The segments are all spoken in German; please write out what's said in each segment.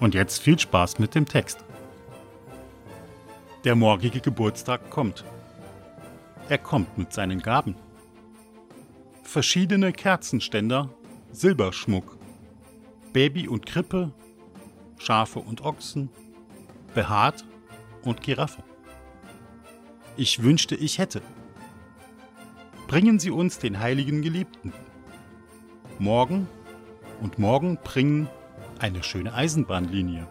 Und jetzt viel Spaß mit dem Text. Der morgige Geburtstag kommt. Er kommt mit seinen Gaben. Verschiedene Kerzenständer, Silberschmuck, Baby und Krippe, Schafe und Ochsen, Behaart und Giraffe. Ich wünschte, ich hätte. Bringen Sie uns den heiligen Geliebten. Morgen und morgen bringen eine schöne Eisenbahnlinie.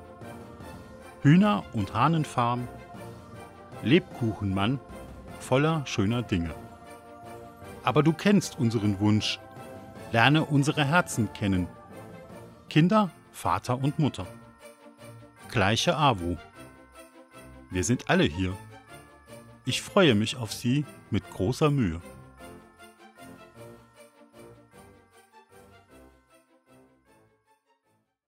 Hühner- und Hahnenfarm, Lebkuchenmann voller schöner Dinge. Aber du kennst unseren Wunsch. Lerne unsere Herzen kennen. Kinder, Vater und Mutter. Gleiche AWO. Wir sind alle hier. Ich freue mich auf Sie mit großer Mühe.